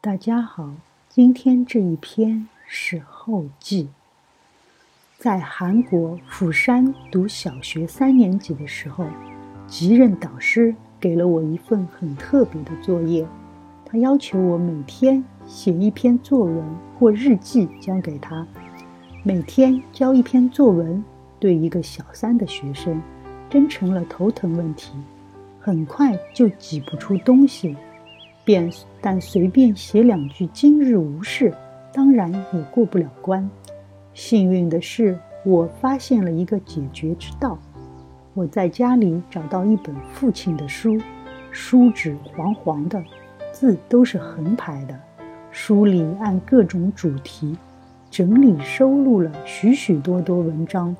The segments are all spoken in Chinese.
大家好，今天这一篇是后记。在韩国釜山读小学三年级的时候，级任导师给了我一份很特别的作业，他要求我每天写一篇作文或日记交给他，每天交一篇作文。对一个小三的学生，真成了头疼问题，很快就挤不出东西。便但随便写两句“今日无事”，当然也过不了关。幸运的是，我发现了一个解决之道。我在家里找到一本父亲的书，书纸黄黄的，字都是横排的。书里按各种主题整理收录了许许多多文章，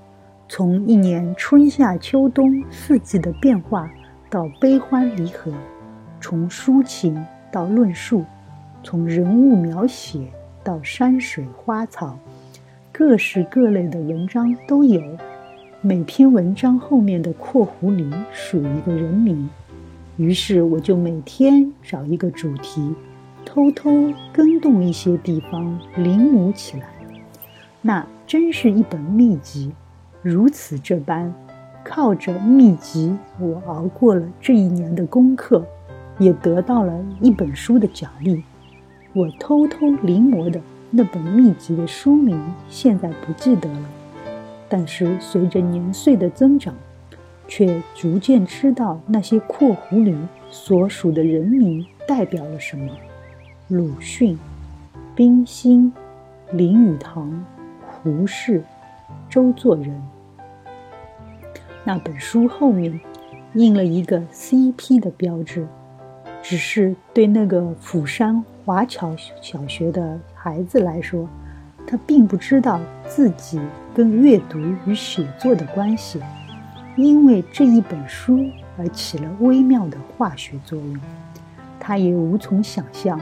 从一年春夏秋冬四季的变化到悲欢离合，从抒情。到论述，从人物描写到山水花草，各式各类的文章都有。每篇文章后面的括弧里数一个人名。于是我就每天找一个主题，偷偷跟动一些地方临摹起来。那真是一本秘籍。如此这般，靠着秘籍，我熬过了这一年的功课。也得到了一本书的奖励。我偷偷临摹的那本秘籍的书名现在不记得了，但是随着年岁的增长，却逐渐知道那些括弧里所属的人名代表了什么：鲁迅、冰心、林语堂、胡适、周作人。那本书后面印了一个 CP 的标志。只是对那个釜山华侨小学的孩子来说，他并不知道自己跟阅读与写作的关系，因为这一本书而起了微妙的化学作用。他也无从想象，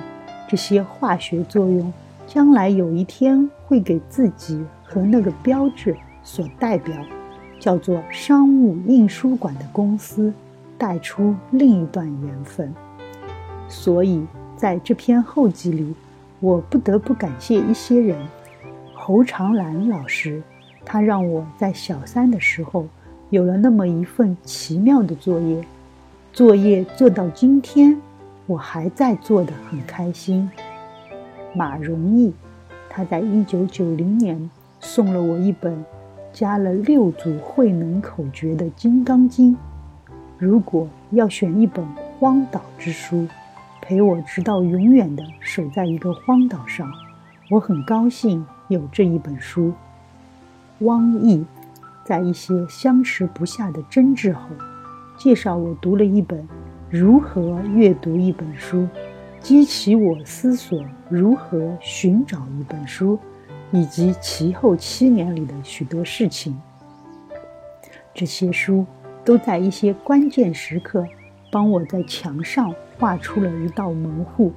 这些化学作用将来有一天会给自己和那个标志所代表，叫做商务印书馆的公司，带出另一段缘分。所以，在这篇后记里，我不得不感谢一些人。侯长兰老师，他让我在小三的时候有了那么一份奇妙的作业，作业做到今天，我还在做的很开心。马荣义，他在一九九零年送了我一本加了六组慧能口诀的《金刚经》。如果要选一本荒岛之书，陪我直到永远的守在一个荒岛上，我很高兴有这一本书。汪毅在一些相持不下的争执后，介绍我读了一本《如何阅读一本书》，激起我思索如何寻找一本书，以及其后七年里的许多事情。这些书都在一些关键时刻，帮我在墙上。画出了一道门户，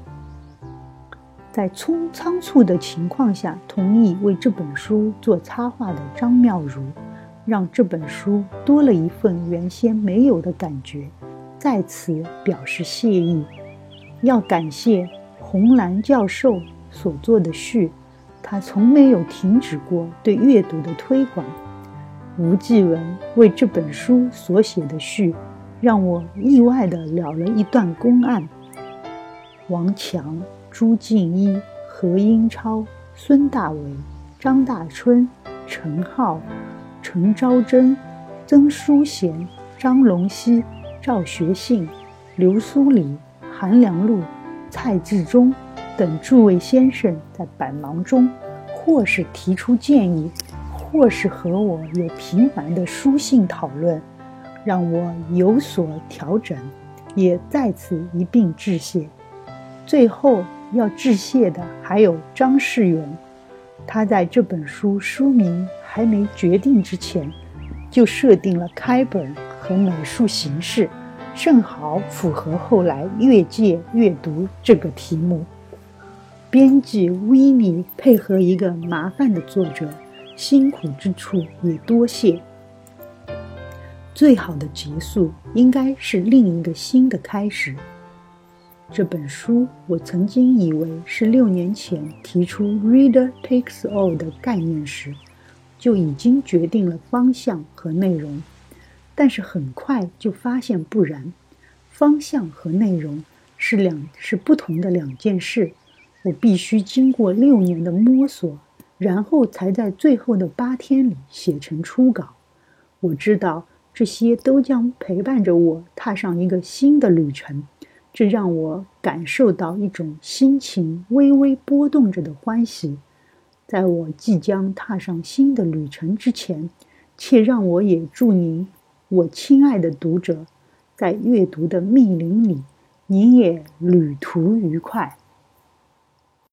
在匆仓促的情况下，同意为这本书做插画的张妙如，让这本书多了一份原先没有的感觉，在此表示谢意。要感谢红蓝教授所做的序，他从没有停止过对阅读的推广。吴继文为这本书所写的序。让我意外地了了一段公案。王强、朱静一、何英超、孙大为、张大春、陈浩、陈昭贞、曾淑贤、张龙溪、赵学信、刘苏礼、韩良禄、蔡志忠等诸位先生在百忙中，或是提出建议，或是和我有频繁的书信讨论。让我有所调整，也在此一并致谢。最后要致谢的还有张世元，他在这本书书名还没决定之前，就设定了开本和美术形式，正好符合后来越界阅读这个题目。编辑威尼配合一个麻烦的作者，辛苦之处也多谢。最好的结束应该是另一个新的开始。这本书我曾经以为是六年前提出 “reader takes all” 的概念时，就已经决定了方向和内容，但是很快就发现不然，方向和内容是两是不同的两件事。我必须经过六年的摸索，然后才在最后的八天里写成初稿。我知道这些都将陪伴着我踏上一个新的旅程。这让我感受到一种心情微微波动着的欢喜。在我即将踏上新的旅程之前，且让我也祝您，我亲爱的读者，在阅读的密林里，你也旅途愉快。